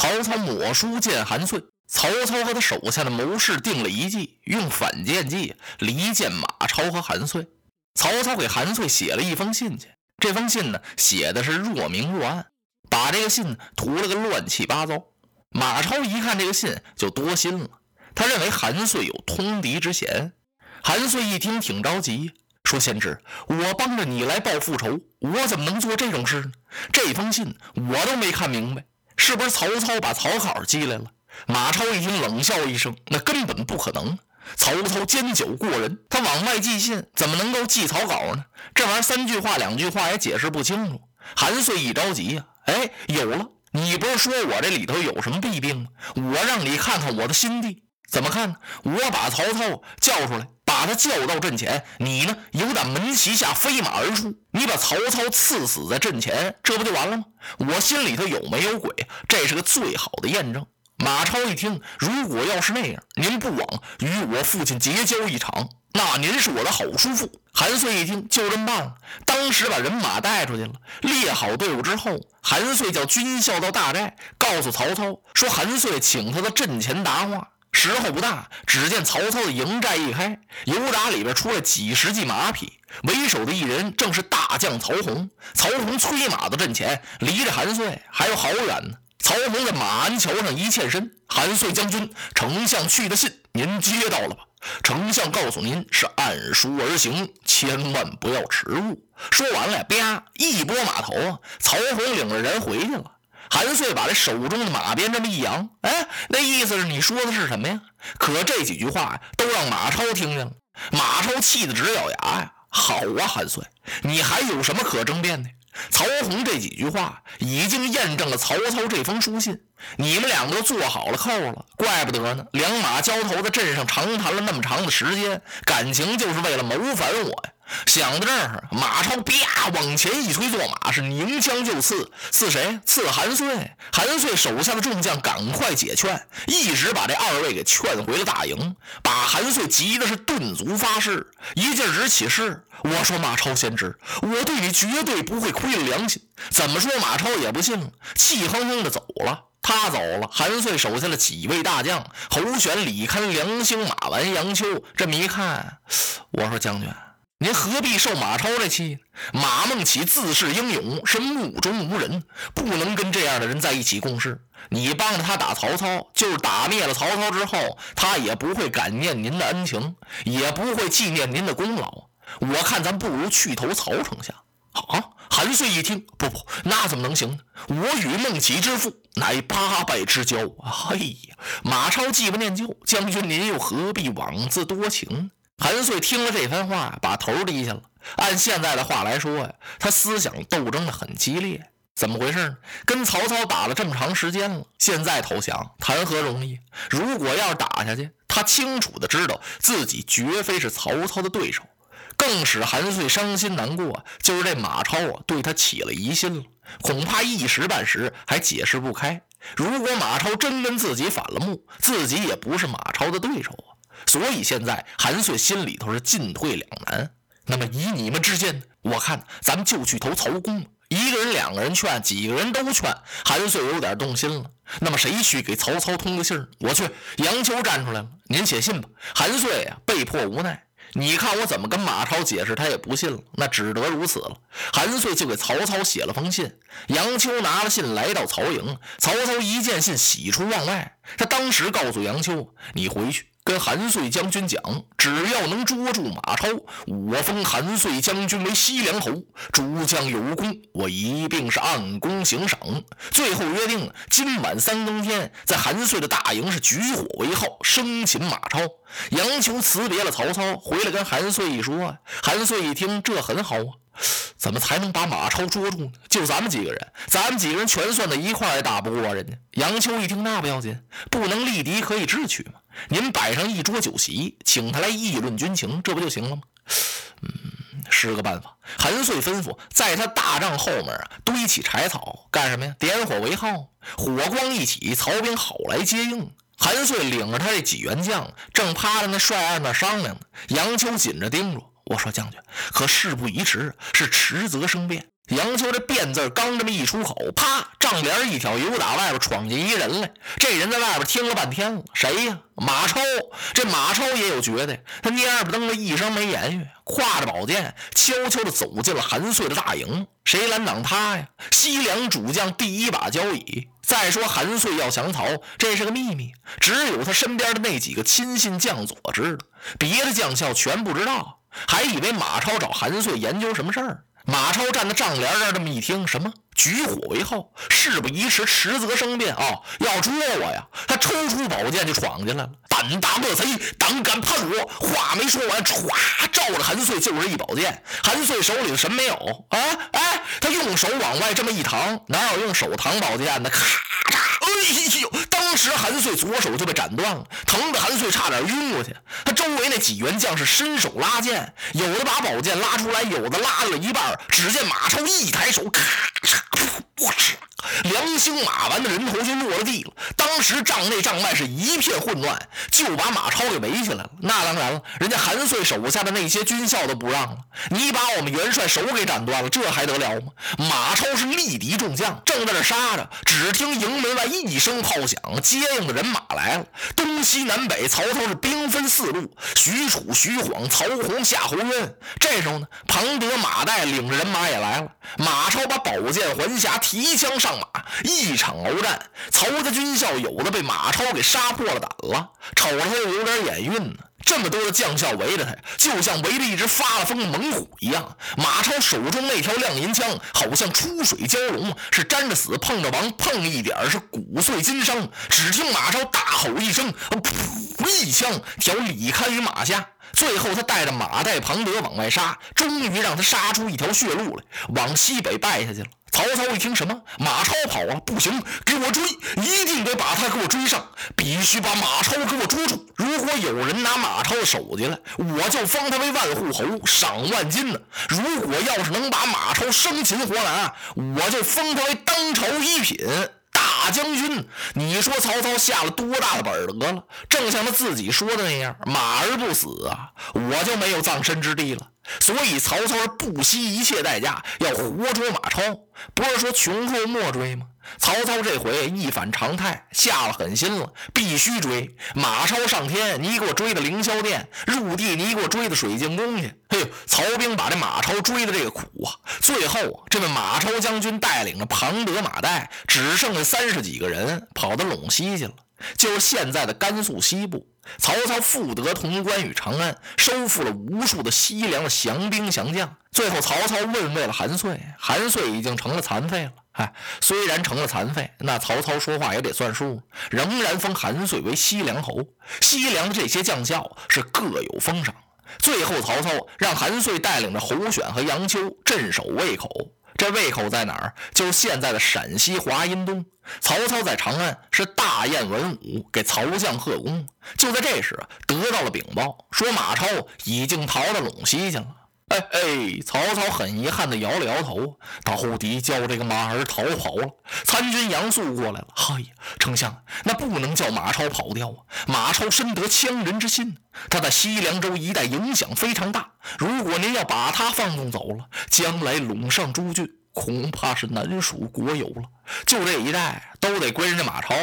曹操抹书见韩遂，曹操和他手下的谋士定了一计，用反间计离间马超和韩遂。曹操给韩遂写了一封信去。这封信呢，写的是若明若暗，把这个信涂了个乱七八糟。马超一看这个信，就多心了。他认为韩遂有通敌之嫌。韩遂一听，挺着急，说：“先知，我帮着你来报复仇，我怎么能做这种事呢？这封信我都没看明白，是不是曹操把草稿寄来了？”马超一听，冷笑一声：“那根本不可能。”曹操奸狡过人，他往外寄信，怎么能够寄草稿呢？这玩意儿三句话两句话也解释不清楚。韩遂一着急呀，哎，有了！你不是说我这里头有什么弊病吗？我让你看看我的心地，怎么看呢？我把曹操叫出来，把他叫到阵前，你呢，有胆门旗下飞马而出，你把曹操刺死在阵前，这不就完了吗？我心里头有没有鬼？这是个最好的验证。马超一听，如果要是那样，您不枉与我父亲结交一场，那您是我的好叔父。韩遂一听，就这么办了，当时把人马带出去了，列好队伍之后，韩遂叫军校到大寨，告诉曹操说，韩遂请他到阵前答话。时候不大，只见曹操的营寨一开，油闸里边出来几十骑马匹，为首的一人正是大将曹洪。曹洪催马到阵前，离着韩遂还有好远呢。曹洪在马鞍桥上一欠身，韩遂将军，丞相去的信您接到了吧？丞相告诉您是按书而行，千万不要迟误。说完了，啪一拨马头啊，曹洪领着人回去了。韩遂把这手中的马鞭这么一扬，哎，那意思是你说的是什么呀？可这几句话都让马超听见了，马超气得直咬牙呀！好啊，韩遂，你还有什么可争辩的？曹洪这几句话已经验证了曹操这封书信，你们两个做好了扣了，怪不得呢。两马交头在镇上长谈了那么长的时间，感情就是为了谋反我呀。想到这儿，马超啪往前一推坐马，是拧枪就刺。刺谁？刺韩遂。韩遂手下的众将赶快解劝，一直把这二位给劝回了大营，把韩遂急的是顿足发誓，一劲直起誓。我说马超先知，我对你绝对不会亏了良心。怎么说？马超也不信，气哼哼的走了。他走了，韩遂手下的几位大将，侯选、李堪、梁兴、马完、杨秋，这么一看，我说将军。您何必受马超这气？马孟起自恃英勇，是目中无人，不能跟这样的人在一起共事。你帮着他打曹操，就是打灭了曹操之后，他也不会感念您的恩情，也不会纪念您的功劳。我看咱不如去投曹丞相。啊！韩遂一听，不不，那怎么能行呢？我与孟起之父乃八拜之交。哎呀，马超既不念旧，将军您又何必枉自多情？韩遂听了这番话，把头低下了。按现在的话来说呀，他思想斗争的很激烈。怎么回事呢？跟曹操打了这么长时间了，现在投降谈何容易？如果要是打下去，他清楚的知道自己绝非是曹操的对手。更使韩遂伤心难过，就是这马超啊，对他起了疑心了。恐怕一时半时还解释不开。如果马超真跟自己反了目，自己也不是马超的对手啊。所以现在韩遂心里头是进退两难。那么以你们之见，我看咱们就去投曹公。一个人、两个人劝，几个人都劝，韩遂有点动心了。那么谁去给曹操通个信儿？我去。杨秋站出来了，您写信吧。韩遂啊，被迫无奈。你看我怎么跟马超解释，他也不信了。那只得如此了。韩遂就给曹操写了封信。杨秋拿了信来到曹营，曹操一见信，喜出望外。他当时告诉杨秋：“你回去。”跟韩遂将军讲，只要能捉住马超，我封韩遂将军为西凉侯。诸将有功，我一并是按功行赏。最后约定，今晚三更天，在韩遂的大营是举火为号，生擒马超。杨秋辞别了曹操，回来跟韩遂一说，韩遂一听，这很好啊。怎么才能把马超捉住呢？就咱们几个人，咱们几个人全算在一块儿也打不过人家。杨秋一听，那不要紧，不能力敌，可以智取嘛。您摆上一桌酒席，请他来议论军情，这不就行了吗？嗯，是个办法。韩遂吩咐，在他大帐后面啊，堆起柴草，干什么呀？点火为号。火光一起，曹兵好来接应。韩遂领着他这几员将，正趴在那帅案那商量呢。杨秋紧着盯着我说：“将军，可事不宜迟，是迟则生变。”杨秋这“变”字刚这么一出口，啪，帐帘一挑，由打外边闯进一人来。这人在外边听了半天了，谁呀？马超。这马超也有觉得，他蔫不登的一声没言语，挎着宝剑，悄悄地走进了韩遂的大营。谁拦挡他呀？西凉主将第一把交椅。再说韩遂要降曹，这是个秘密，只有他身边的那几个亲信将佐知道，别的将校全不知道，还以为马超找韩遂研究什么事儿。马超站在帐帘这儿，这么一听，什么举火为号，事不宜迟，迟则生变啊！要捉我呀！他抽出宝剑就闯进来了。胆大恶贼，胆敢叛我！话没说完，歘，照着韩遂就是一宝剑。韩遂手里什么没有啊？哎，他用手往外这么一搪，哪有用手搪宝剑的？咔嚓！哎呦！时韩遂左手就被斩断了，疼得韩遂差点晕过去。他周围那几员将士伸手拉剑，有的把宝剑拉出来，有的拉了一半。只见马超一抬手，咔嚓，我去！良星马完的人头就落了地了。当时帐内帐外是一片混乱，就把马超给围起来了。那当然了，人家韩遂手下的那些军校都不让了。你把我们元帅手给斩断了，这还得了吗？马超是力敌众将，正在这杀着。只听营门外一声炮响，接应的人马来了。东西南北，曹操是兵分四路：许褚、徐晃、曹洪、夏侯渊。这时候呢，庞德、马岱领着人马也来了。马超把宝剑还匣，提枪上马，一场鏖战。曹家军校有的被马超给杀破了胆了，瞅着他有点眼晕呢。这么多的将校围着他，就像围着一只发了疯的猛虎一样。马超手中那条亮银枪，好像出水蛟龙，是沾着死碰着亡，碰一点是骨碎筋伤。只听马超大吼一声，噗！一枪挑李堪于马下。最后，他带着马岱、庞德往外杀，终于让他杀出一条血路来，往西北败下去了。曹操一听，什么？马超跑了？不行，给我追！一定得把他给我追上，必须把马超给我捉住。如果有人拿马超的手进来，我就封他为万户侯，赏万金呢。如果要是能把马超生擒活拿，我就封他为当朝一品。大将军，你说曹操下了多大的本得了？正像他自己说的那样，马儿不死啊，我就没有葬身之地了。所以曹操是不惜一切代价要活捉马超，不是说穷追莫追吗？曹操这回一反常态，下了狠心了，必须追马超上天，你给我追到凌霄殿；入地，你给我追到水晶宫去。嘿，曹兵把这马超追的这个苦啊！最后啊，这位马超将军带领着庞德、马岱，只剩下三十几个人，跑到陇西去了，就是现在的甘肃西部。曹操复得潼关与长安，收复了无数的西凉的降兵降将。最后，曹操问为了韩遂，韩遂已经成了残废了。哎，虽然成了残废，那曹操说话也得算数，仍然封韩遂为西凉侯。西凉的这些将校是各有封赏。最后，曹操让韩遂带领着侯选和杨秋镇守渭口。这胃口在哪儿？就是现在的陕西华阴东。曹操在长安是大宴文武，给曹将贺功。就在这时，得到了禀报，说马超已经逃到陇西去了。哎哎，曹操很遗憾地摇了摇头，到底叫这个马儿逃跑了。参军杨素过来了，嗨呀，丞相，那不能叫马超跑掉啊！马超深得羌人之心，他在西凉州一带影响非常大。如果您要把他放纵走了，将来陇上诸郡恐怕是难属国有了。就这一带都得归人家马超。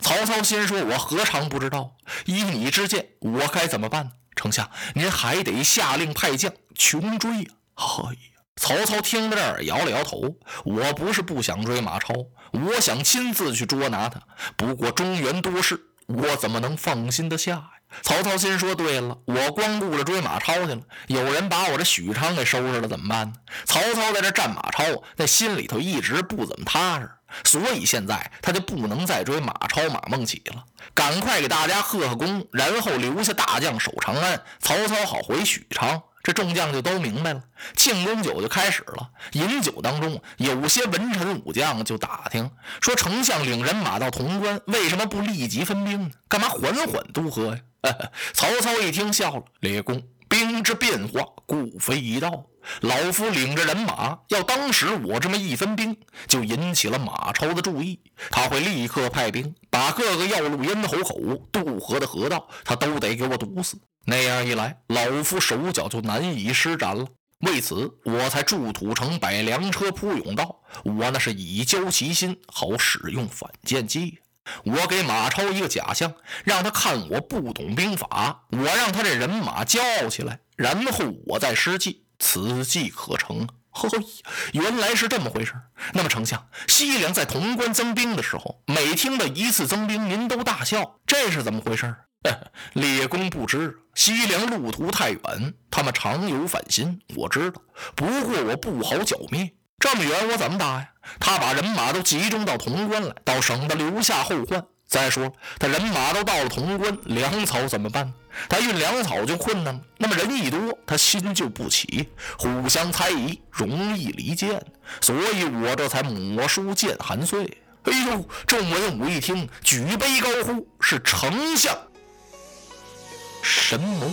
曹操心说：我何尝不知道？依你之见，我该怎么办呢？丞相，您还得下令派将穷追呀！哎呀，曹操听到这儿摇了摇头。我不是不想追马超，我想亲自去捉拿他。不过中原多事，我怎么能放心得下呀？曹操心说：对了，我光顾着追马超去了，有人把我这许昌给收拾了，怎么办呢？曹操在这战马超，那心里头一直不怎么踏实。所以现在他就不能再追马超、马孟起了，赶快给大家贺贺功，然后留下大将守长安，曹操好回许昌。这众将就都明白了，庆功酒就开始了。饮酒当中，有些文臣武将就打听说：“丞相领人马到潼关，为什么不立即分兵呢？干嘛缓缓渡河呀？” 曹操一听笑了：“列公，兵之变化，故非一道。老夫领着人马，要当时我这么一分兵，就引起了马超的注意，他会立刻派兵，把各个要路咽喉口、渡河的河道，他都得给我堵死。”那样一来，老夫手脚就难以施展了。为此，我才筑土城，摆粮车铺甬道。我那是以交其心，好使用反间计。我给马超一个假象，让他看我不懂兵法，我让他这人马骄傲起来，然后我再施计，此计可成。呵,呵，原来是这么回事。那么，丞相，西凉在潼关增兵的时候，每听到一次增兵，您都大笑，这是怎么回事？列公不知，西凉路途太远，他们常有反心。我知道，不过我不好剿灭。这么远，我怎么打呀？他把人马都集中到潼关来，倒省得留下后患。再说，他人马都到了潼关，粮草怎么办？他运粮草就困难了。那么人一多，他心就不齐，互相猜疑，容易离间。所以我这才抹书见韩遂。哎呦！众文武一听，举杯高呼：“是丞相！”神谋。